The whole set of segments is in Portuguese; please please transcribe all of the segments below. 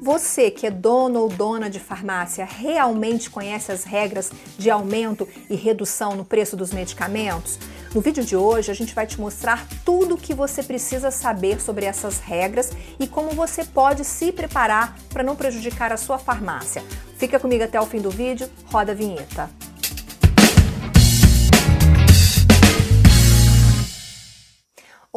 Você que é dono ou dona de farmácia realmente conhece as regras de aumento e redução no preço dos medicamentos? No vídeo de hoje a gente vai te mostrar tudo o que você precisa saber sobre essas regras e como você pode se preparar para não prejudicar a sua farmácia. Fica comigo até o fim do vídeo, roda a vinheta.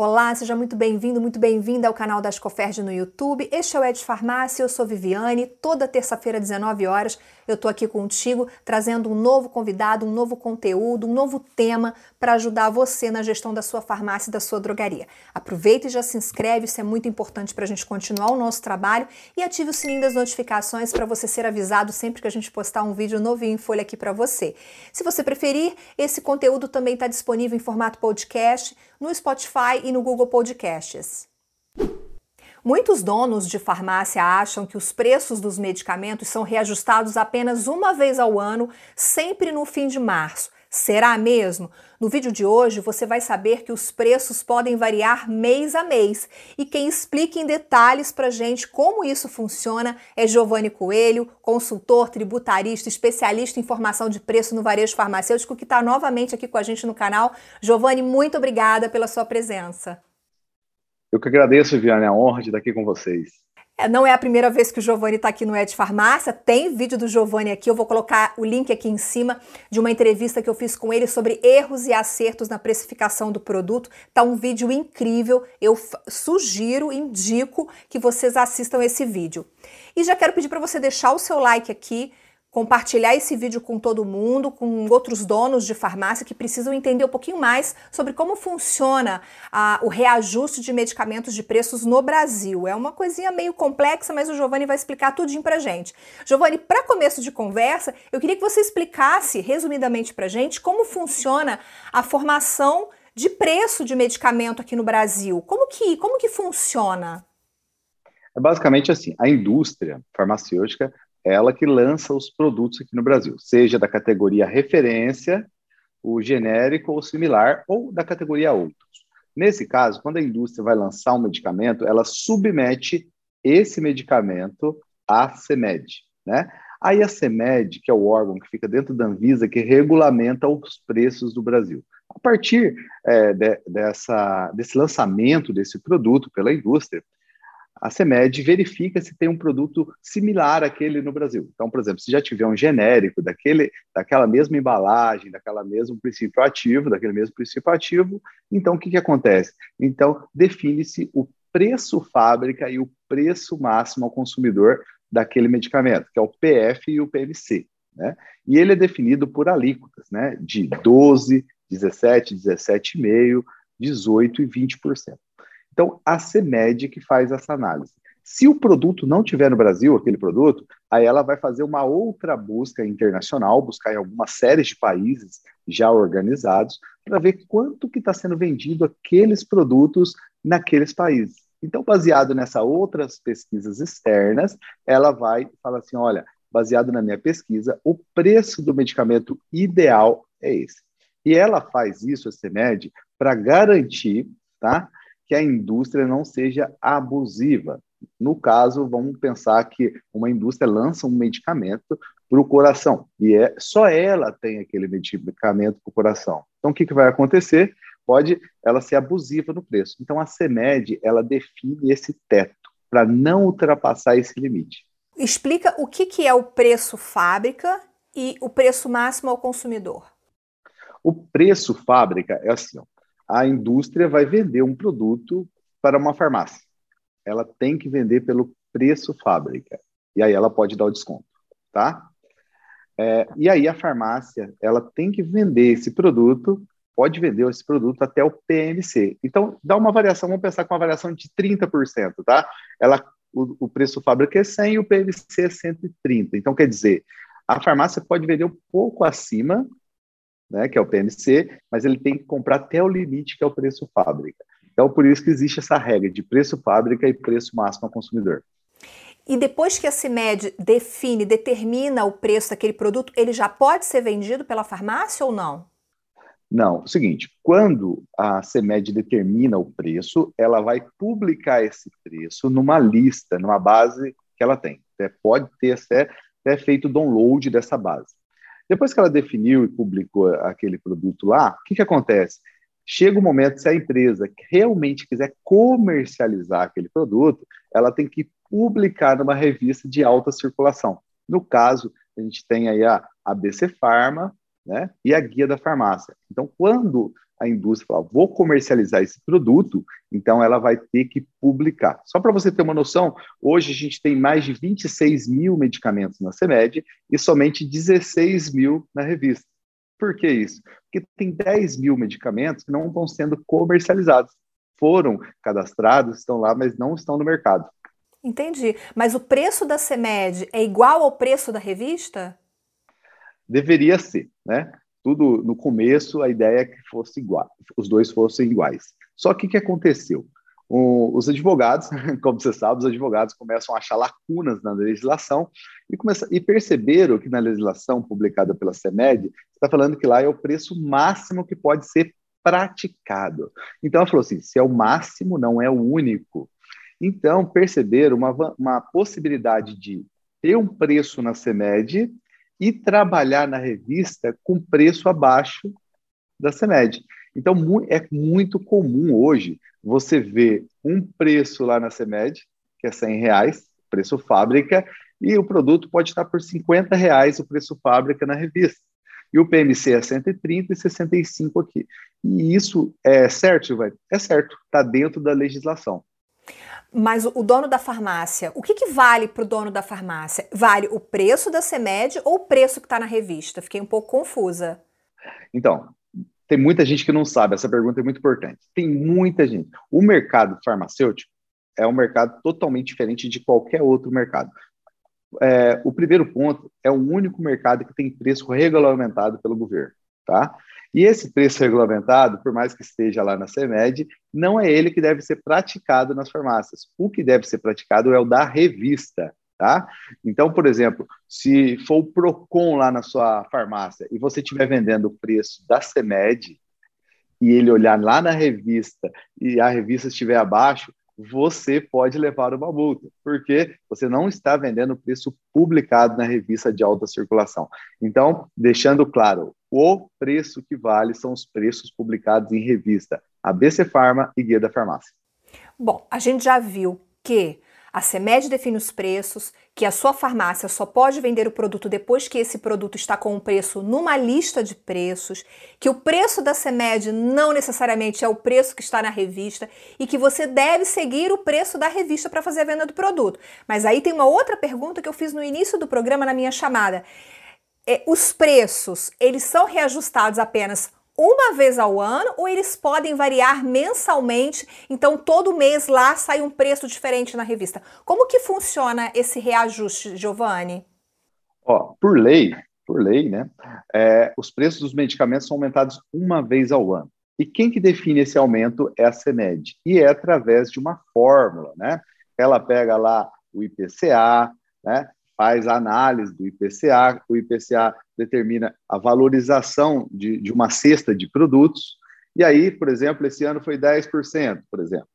Olá, seja muito bem-vindo, muito bem-vinda ao canal da Ascoferd no YouTube. Este é o Ed Farmácia, eu sou Viviane. Toda terça-feira, 19 horas, eu tô aqui contigo trazendo um novo convidado, um novo conteúdo, um novo tema para ajudar você na gestão da sua farmácia e da sua drogaria. Aproveita e já se inscreve, isso é muito importante para a gente continuar o nosso trabalho e ative o sininho das notificações para você ser avisado sempre que a gente postar um vídeo novinho em folha aqui para você. Se você preferir, esse conteúdo também está disponível em formato podcast no Spotify e no Google Podcasts. Muitos donos de farmácia acham que os preços dos medicamentos são reajustados apenas uma vez ao ano, sempre no fim de março. Será mesmo? No vídeo de hoje você vai saber que os preços podem variar mês a mês e quem explica em detalhes para gente como isso funciona é Giovanni Coelho, consultor, tributarista, especialista em formação de preço no varejo farmacêutico que está novamente aqui com a gente no canal. Giovanni, muito obrigada pela sua presença. Eu que agradeço, Viviane, a honra de estar aqui com vocês. É, não é a primeira vez que o Giovanni está aqui no Ed Farmácia, tem vídeo do Giovanni aqui, eu vou colocar o link aqui em cima de uma entrevista que eu fiz com ele sobre erros e acertos na precificação do produto. Tá um vídeo incrível, eu sugiro, indico que vocês assistam esse vídeo. E já quero pedir para você deixar o seu like aqui, compartilhar esse vídeo com todo mundo, com outros donos de farmácia que precisam entender um pouquinho mais sobre como funciona o reajuste de medicamentos de preços no Brasil. É uma coisinha meio complexa, mas o Giovanni vai explicar tudinho pra gente. Giovanni, para começo de conversa, eu queria que você explicasse resumidamente pra gente como funciona a formação de preço de medicamento aqui no Brasil. Como que, como que funciona? É basicamente assim, a indústria farmacêutica ela que lança os produtos aqui no Brasil, seja da categoria referência, o genérico ou similar, ou da categoria outros. Nesse caso, quando a indústria vai lançar um medicamento, ela submete esse medicamento à CEMED, né? Aí a CEMED, que é o órgão que fica dentro da Anvisa, que regulamenta os preços do Brasil. A partir é, de, dessa, desse lançamento desse produto pela indústria, a CEMED verifica se tem um produto similar àquele no Brasil. Então, por exemplo, se já tiver um genérico daquele, daquela mesma embalagem, daquela mesmo princípio ativo, daquele mesmo princípio ativo, então o que, que acontece? Então, define-se o preço fábrica e o preço máximo ao consumidor daquele medicamento, que é o PF e o PMC. Né? E ele é definido por alíquotas, né? de 12, 17, 17,5%, 18% e 20%. Então, a CEMED que faz essa análise. Se o produto não tiver no Brasil, aquele produto, aí ela vai fazer uma outra busca internacional, buscar em algumas séries de países já organizados, para ver quanto que está sendo vendido aqueles produtos naqueles países. Então, baseado nessas outras pesquisas externas, ela vai falar assim, olha, baseado na minha pesquisa, o preço do medicamento ideal é esse. E ela faz isso, a CEMED, para garantir tá, que a indústria não seja abusiva. No caso, vamos pensar que uma indústria lança um medicamento para o coração e é só ela tem aquele medicamento para o coração. Então, o que, que vai acontecer? Pode ela ser abusiva no preço. Então, a CEMED ela define esse teto para não ultrapassar esse limite. Explica o que, que é o preço fábrica e o preço máximo ao consumidor. O preço fábrica é assim: ó, a indústria vai vender um produto para uma farmácia. Ela tem que vender pelo preço fábrica. E aí ela pode dar o desconto, tá? É, e aí a farmácia, ela tem que vender esse produto, pode vender esse produto até o PMC. Então, dá uma variação, vamos pensar com uma variação de 30%, tá? Ela, o, o preço fábrica é 100 e o PMC é 130. Então, quer dizer, a farmácia pode vender um pouco acima né, que é o PMC, mas ele tem que comprar até o limite, que é o preço fábrica. Então, por isso que existe essa regra de preço fábrica e preço máximo ao consumidor. E depois que a CIMED define, determina o preço daquele produto, ele já pode ser vendido pela farmácia ou não? Não, é o seguinte, quando a CEMED determina o preço, ela vai publicar esse preço numa lista, numa base que ela tem. Até pode ter até, até feito download dessa base. Depois que ela definiu e publicou aquele produto lá, o que, que acontece? Chega o momento, se a empresa realmente quiser comercializar aquele produto, ela tem que publicar numa revista de alta circulação. No caso, a gente tem aí a ABC Pharma né, e a Guia da Farmácia. Então, quando a indústria fala, vou comercializar esse produto, então ela vai ter que publicar. Só para você ter uma noção, hoje a gente tem mais de 26 mil medicamentos na CEMED e somente 16 mil na revista. Por que isso? Porque tem 10 mil medicamentos que não estão sendo comercializados. Foram cadastrados, estão lá, mas não estão no mercado. Entendi. Mas o preço da CEMED é igual ao preço da revista? Deveria ser, né? Tudo no começo a ideia é que fosse igual, os dois fossem iguais. Só que o que aconteceu? O, os advogados, como você sabe, os advogados começam a achar lacunas na legislação e, começa, e perceberam que na legislação publicada pela CEMED, está falando que lá é o preço máximo que pode ser praticado. Então, ela falou assim: se é o máximo, não é o único. Então, perceberam uma, uma possibilidade de ter um preço na CEMED e trabalhar na revista com preço abaixo da CEMED. Então, é muito comum hoje você ver um preço lá na CEMED, que é 100 reais, preço fábrica, e o produto pode estar por 50 reais o preço fábrica na revista. E o PMC é 130 e 65 aqui. E isso é certo, Silvio? É certo, está dentro da legislação. Mas o dono da farmácia, o que, que vale para o dono da farmácia? Vale o preço da CEMED ou o preço que está na revista? Fiquei um pouco confusa. Então, tem muita gente que não sabe, essa pergunta é muito importante. Tem muita gente. O mercado farmacêutico é um mercado totalmente diferente de qualquer outro mercado. É, o primeiro ponto é o único mercado que tem preço regulamentado pelo governo, tá? E esse preço regulamentado, por mais que esteja lá na CEMED, não é ele que deve ser praticado nas farmácias. O que deve ser praticado é o da revista, tá? Então, por exemplo, se for o Procon lá na sua farmácia e você estiver vendendo o preço da CEMED e ele olhar lá na revista e a revista estiver abaixo, você pode levar uma multa, porque você não está vendendo o preço publicado na revista de alta circulação. Então, deixando claro, o preço que vale são os preços publicados em revista ABC Farma e Guia da Farmácia. Bom, a gente já viu que a CEMED define os preços, que a sua farmácia só pode vender o produto depois que esse produto está com o preço numa lista de preços, que o preço da CEMED não necessariamente é o preço que está na revista e que você deve seguir o preço da revista para fazer a venda do produto. Mas aí tem uma outra pergunta que eu fiz no início do programa na minha chamada. É, os preços, eles são reajustados apenas uma vez ao ano ou eles podem variar mensalmente? Então, todo mês lá sai um preço diferente na revista. Como que funciona esse reajuste, Giovanni? Ó, por lei, por lei, né? É, os preços dos medicamentos são aumentados uma vez ao ano. E quem que define esse aumento é a CEMED. E é através de uma fórmula, né? Ela pega lá o IPCA, né? Faz a análise do IPCA, o IPCA determina a valorização de, de uma cesta de produtos, e aí, por exemplo, esse ano foi 10%, por exemplo.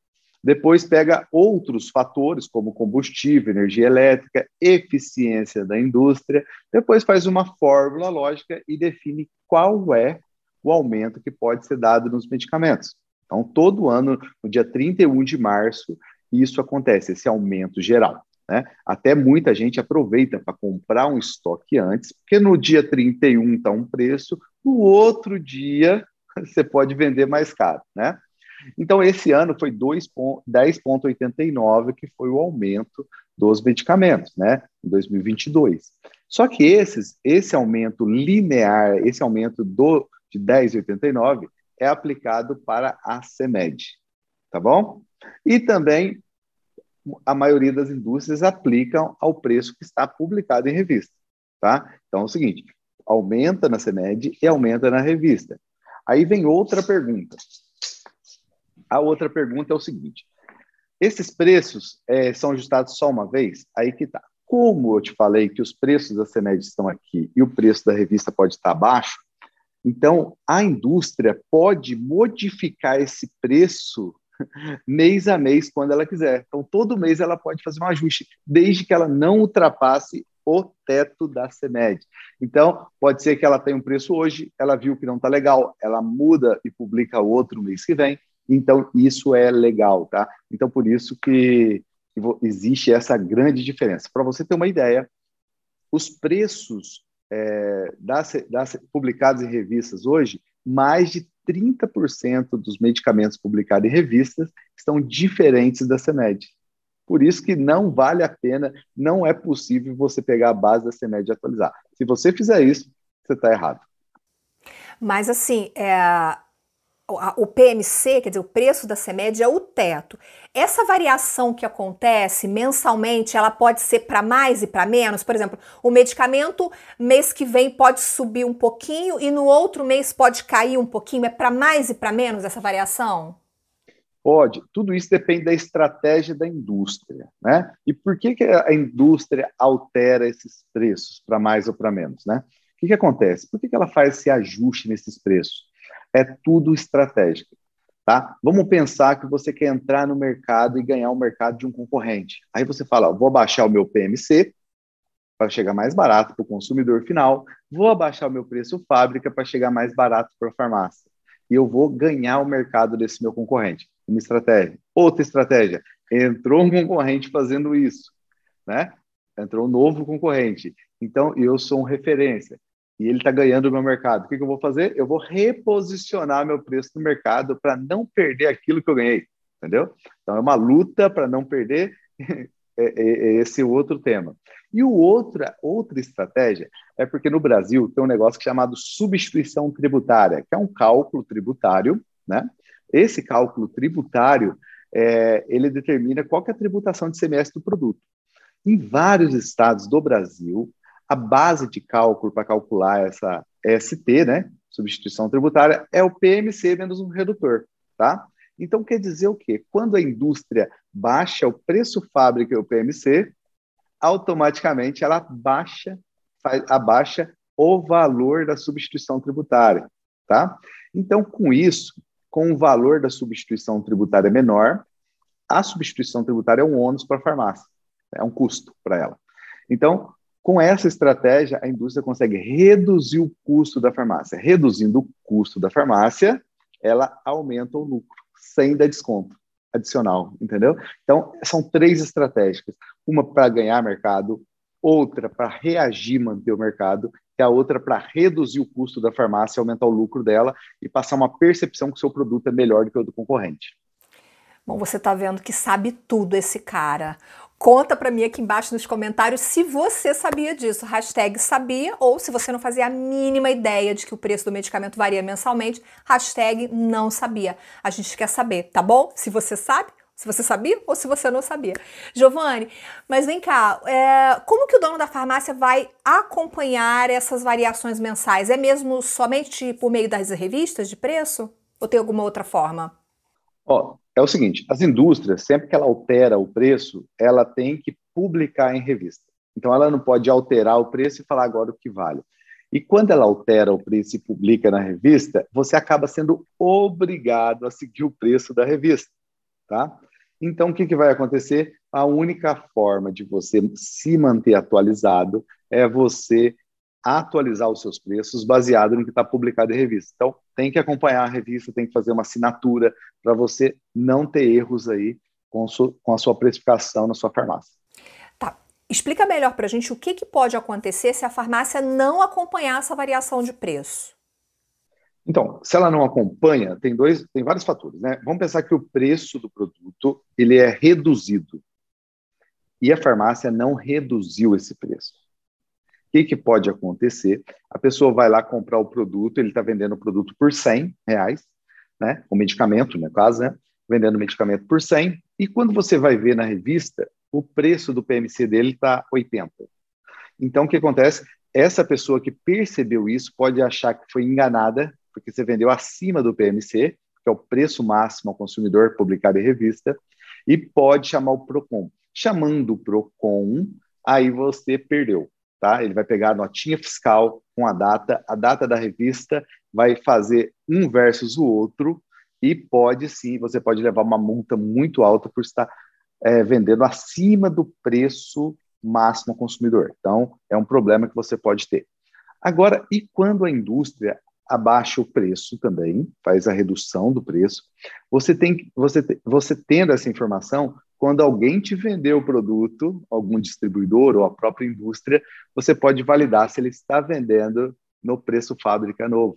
Depois pega outros fatores, como combustível, energia elétrica, eficiência da indústria, depois faz uma fórmula lógica e define qual é o aumento que pode ser dado nos medicamentos. Então, todo ano, no dia 31 de março, isso acontece, esse aumento geral. Né? Até muita gente aproveita para comprar um estoque antes, porque no dia 31 está um preço, no outro dia você pode vender mais caro. Né? Então, esse ano foi 10,89, que foi o aumento dos medicamentos, né, em 2022. Só que esses, esse aumento linear, esse aumento do, de 10,89 é aplicado para a CEMED, tá bom? E também a maioria das indústrias aplicam ao preço que está publicado em revista. Tá? Então é o seguinte: aumenta na CEMED e aumenta na revista. Aí vem outra pergunta. A outra pergunta é o seguinte: esses preços é, são ajustados só uma vez? Aí que tá. Como eu te falei que os preços da CEMED estão aqui e o preço da revista pode estar abaixo, então a indústria pode modificar esse preço mês a mês, quando ela quiser. Então, todo mês ela pode fazer um ajuste, desde que ela não ultrapasse o teto da CEMED. Então, pode ser que ela tenha um preço hoje, ela viu que não está legal, ela muda e publica outro mês que vem. Então, isso é legal, tá? Então, por isso que, existe essa grande diferença. Para você ter uma ideia, os preços é, das, das, publicados em revistas hoje, mais de 30% dos medicamentos publicados em revistas estão diferentes da CEMED. Por isso que não vale a pena, não é possível você pegar a base da CEMED e atualizar. Se você fizer isso, você está errado. Mas assim, é, o PMC, quer dizer, o preço da CEMED é o teto. Essa variação que acontece mensalmente, ela pode ser para mais e para menos? Por exemplo, o medicamento mês que vem pode subir um pouquinho e no outro mês pode cair um pouquinho. É para mais e para menos essa variação? Pode. Tudo isso depende da estratégia da indústria, né? E por que, que a indústria altera esses preços para mais ou para menos, né? O que, que acontece? Por que, que ela faz esse ajuste nesses preços? É tudo estratégico. Tá? Vamos pensar que você quer entrar no mercado e ganhar o mercado de um concorrente. Aí você fala, vou abaixar o meu PMC para chegar mais barato para o consumidor final, vou abaixar o meu preço fábrica para chegar mais barato para a farmácia. E eu vou ganhar o mercado desse meu concorrente. Uma estratégia. Outra estratégia. Entrou um concorrente fazendo isso, né? Entrou um novo concorrente. Então, eu sou um referência e ele está ganhando no mercado. O que, que, eu vou fazer? Eu vou reposicionar meu preço no mercado para não perder aquilo que eu ganhei, entendeu? Então é uma luta para não perder é, é, é esse outro tema. E o outra outra estratégia é porque no Brasil tem um negócio chamado substituição tributária, que é um cálculo tributário, né? Esse cálculo tributário é, ele determina qual é a tributação de semestre do produto. Em vários estados do Brasil, a base de cálculo para calcular essa ST, né, substituição tributária, é o PMC menos um redutor, tá? Então quer dizer o quê? Quando a indústria baixa o preço fábrica e o PMC, automaticamente ela baixa, faz, abaixa o valor da substituição tributária, tá? Então com isso, com o valor da substituição tributária menor, a substituição tributária é um ônus para a farmácia, é um custo para ela. Então, com essa estratégia, a indústria consegue reduzir o custo da farmácia. Reduzindo o custo da farmácia, ela aumenta o lucro, sem dar desconto adicional, entendeu? Então, são três estratégias. Uma para ganhar mercado, outra para reagir, manter o mercado, e a outra para reduzir o custo da farmácia, aumentar o lucro dela e passar uma percepção que o seu produto é melhor do que o do concorrente. Bom, você está vendo que sabe tudo esse cara. Conta para mim aqui embaixo nos comentários se você sabia disso. Hashtag sabia ou se você não fazia a mínima ideia de que o preço do medicamento varia mensalmente. Hashtag não sabia. A gente quer saber, tá bom? Se você sabe, se você sabia ou se você não sabia. Giovanni, mas vem cá, é, como que o dono da farmácia vai acompanhar essas variações mensais? É mesmo somente por meio das revistas de preço? Ou tem alguma outra forma? Ó, é o seguinte: as indústrias, sempre que ela altera o preço, ela tem que publicar em revista. Então, ela não pode alterar o preço e falar agora o que vale. E quando ela altera o preço e publica na revista, você acaba sendo obrigado a seguir o preço da revista, tá? Então, o que, que vai acontecer? A única forma de você se manter atualizado é você atualizar os seus preços baseado no que está publicado em revista. Então, tem que acompanhar a revista, tem que fazer uma assinatura para você não ter erros aí com, com, a sua precificação na sua farmácia. Tá. Explica melhor para a gente o que, que pode acontecer se a farmácia não acompanhar essa variação de preço. Então, se ela não acompanha, tem dois, tem vários fatores, né? Vamos pensar que o preço do produto ele é reduzido e a farmácia não reduziu esse preço que, que pode acontecer? A pessoa vai lá comprar o produto, ele está vendendo o produto por 100 reais, né? O medicamento, no caso, né? Vendendo medicamento por 100, e quando você vai ver na revista, o preço do PMC dele está 80. Então, o que acontece? Essa pessoa que percebeu isso pode achar que foi enganada, porque você vendeu acima do PMC, que é o preço máximo ao consumidor publicado em revista, e pode chamar o PROCON. Chamando o PROCON, aí você perdeu tá? Ele vai pegar a notinha fiscal com a data, a data da revista, vai fazer um versus o outro e pode sim, você pode levar uma multa muito alta por estar é, vendendo acima do preço máximo ao consumidor. Então, é um problema que você pode ter. Agora, e quando a indústria abaixa o preço também, faz a redução do preço, você tem você, você tendo essa informação, quando alguém te vender o produto, algum distribuidor ou a própria indústria, você pode validar se ele está vendendo no preço fábrica novo.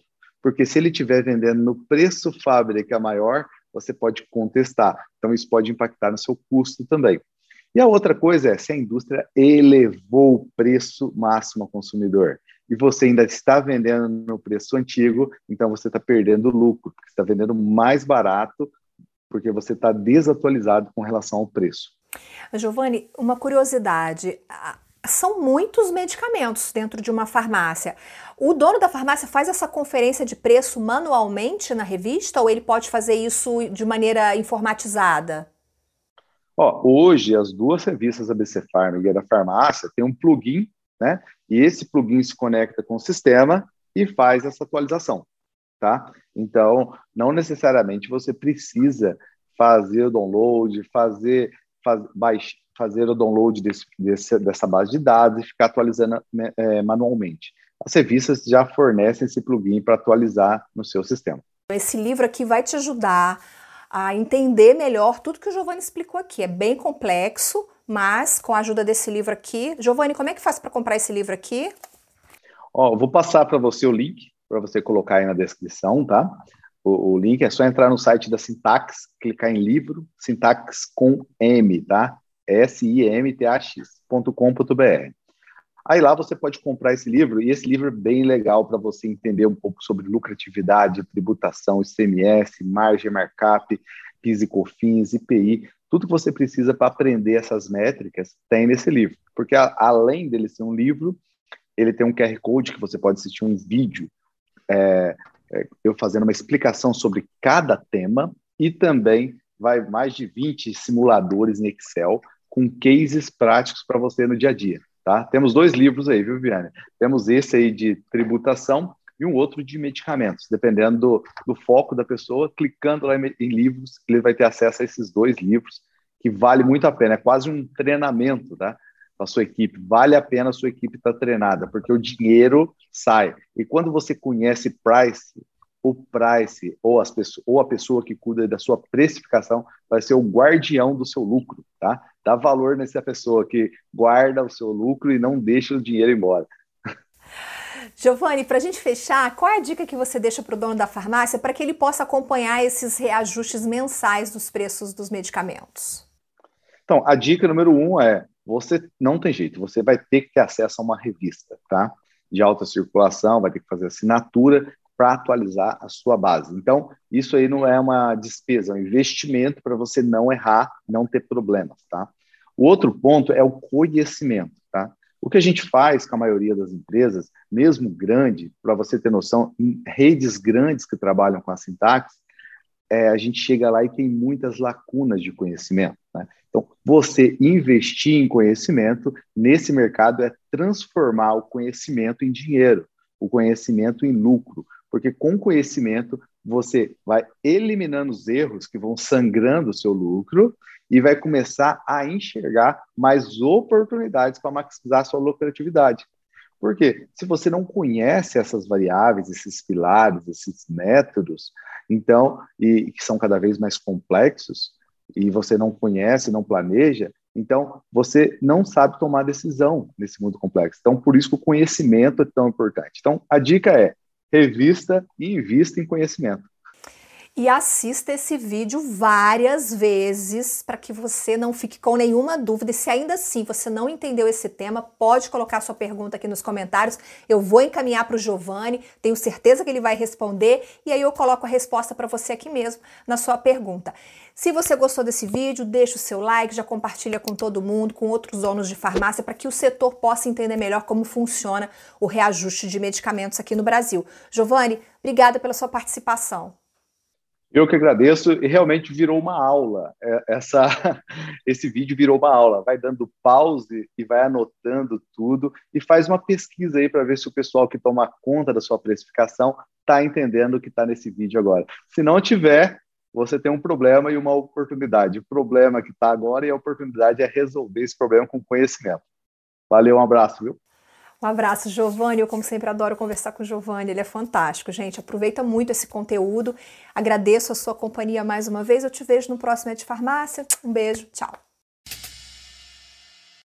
Porque se ele estiver vendendo no preço fábrica maior, você pode contestar. Então, isso pode impactar no seu custo também. E a outra coisa é se a indústria elevou o preço máximo ao consumidor e você ainda está vendendo no preço antigo, então você está perdendo lucro, porque está vendendo mais barato, porque você está desatualizado com relação ao preço. Giovanni, uma curiosidade. São muitos medicamentos dentro de uma farmácia. O dono da farmácia faz essa conferência de preço manualmente na revista ou ele pode fazer isso de maneira informatizada? Ó, hoje, as duas revistas, a BC Farm e a da farmácia, tem um plugin, né? E esse plugin se conecta com o sistema e faz essa atualização, tá? Então, não necessariamente você precisa fazer o download, fazer, faz, baix, fazer o download desse, desse, dessa base de dados e ficar atualizando né, é, manualmente. As revistas já fornecem esse plugin para atualizar no seu sistema. Esse livro aqui vai te ajudar a entender melhor tudo que o Giovanni explicou aqui. É bem complexo, mas com a ajuda desse livro aqui. Giovanni, como é que faz para comprar esse livro aqui? Ó, vou passar para você o link para você colocar aí na descrição, tá? O, o, link é só entrar no site da Sintax, clicar em livro, Sintax com M, tá? S-I-M-T-A-X.com.br. Aí lá você pode comprar esse livro, e esse livro é bem legal para você entender um pouco sobre lucratividade, tributação, ICMS, margem markup, PIS e COFINS, IPI, tudo que você precisa para aprender essas métricas tem nesse livro. Porque a, além dele ser um livro, ele tem um QR Code que você pode assistir um vídeo é, é, eu fazendo uma explicação sobre cada tema e também vai mais de 20 simuladores em Excel com cases práticos para você no dia a dia. Tá? Temos dois livros aí, viu, Viane? Temos esse aí de tributação e um outro de medicamentos, dependendo do, do foco da pessoa, clicando lá em, em, livros, ele vai ter acesso a esses dois livros, que vale muito a pena, é quase um treinamento, tá? a sua equipe, vale a pena a sua equipe estar tá treinada, porque o dinheiro sai. E quando você conhece price, o price ou, as ou a pessoa que cuida da sua precificação vai ser o guardião do seu lucro, tá? Dá valor nessa pessoa que guarda o seu lucro e não deixa o dinheiro embora. Giovanni, para a gente fechar, qual é a dica que você deixa para o dono da farmácia para que ele possa acompanhar esses reajustes mensais dos preços dos medicamentos? Então, a dica número um é: você não tem jeito, você vai ter que ter acesso a uma revista, tá? De alta circulação, vai ter que fazer assinatura para atualizar a sua base. Então, isso aí não é uma despesa, é um investimento para você não errar, não ter problemas, tá? O outro ponto é o conhecimento, tá? O que a gente faz com a maioria das empresas, mesmo grande, para você ter noção, em redes grandes que trabalham com a sintaxe, é, a gente chega lá e tem muitas lacunas de conhecimento. Né? Então, você investir em conhecimento nesse mercado é transformar o conhecimento em dinheiro, o conhecimento em lucro, porque com conhecimento você vai eliminando os erros que vão sangrando o seu lucro e vai começar a enxergar mais oportunidades para maximizar a sua lucratividade. Por quê? Se você não conhece essas variáveis, esses pilares, esses métodos, então, e que são cada vez mais complexos, e você não conhece, não planeja, então você não sabe tomar decisão nesse mundo complexo. Então, por isso que o conhecimento é tão importante. Então, a dica é revista e invista em conhecimento. E assista esse vídeo várias vezes para que você não fique com nenhuma dúvida. E se ainda assim você não entendeu esse tema, pode colocar sua pergunta aqui nos comentários. Eu vou encaminhar para o Giovanni, tenho certeza que ele vai responder e aí eu coloco a resposta para você aqui mesmo na sua pergunta. Se você gostou desse vídeo, deixa o seu like, já compartilha com todo mundo, com outros donos de farmácia, para que o setor possa entender melhor como funciona o reajuste de medicamentos aqui no Brasil. Giovanni, obrigada pela sua participação. Eu que agradeço e realmente virou uma aula. É, essa, esse vídeo virou uma aula. Vai dando pause e vai anotando tudo e faz uma pesquisa aí para ver se o pessoal que toma conta da sua precificação está entendendo o que está nesse vídeo agora. Se não tiver, você tem um problema e uma oportunidade. O problema que está agora e a oportunidade é resolver esse problema com conhecimento. Valeu, um abraço, viu? Um abraço, Giovanni. Eu, como sempre, adoro conversar com o Giovanni. Ele é fantástico, gente. Aproveita muito esse conteúdo. Agradeço a sua companhia mais uma vez. Eu te vejo no próximo É de Farmácia. Um beijo. Tchau.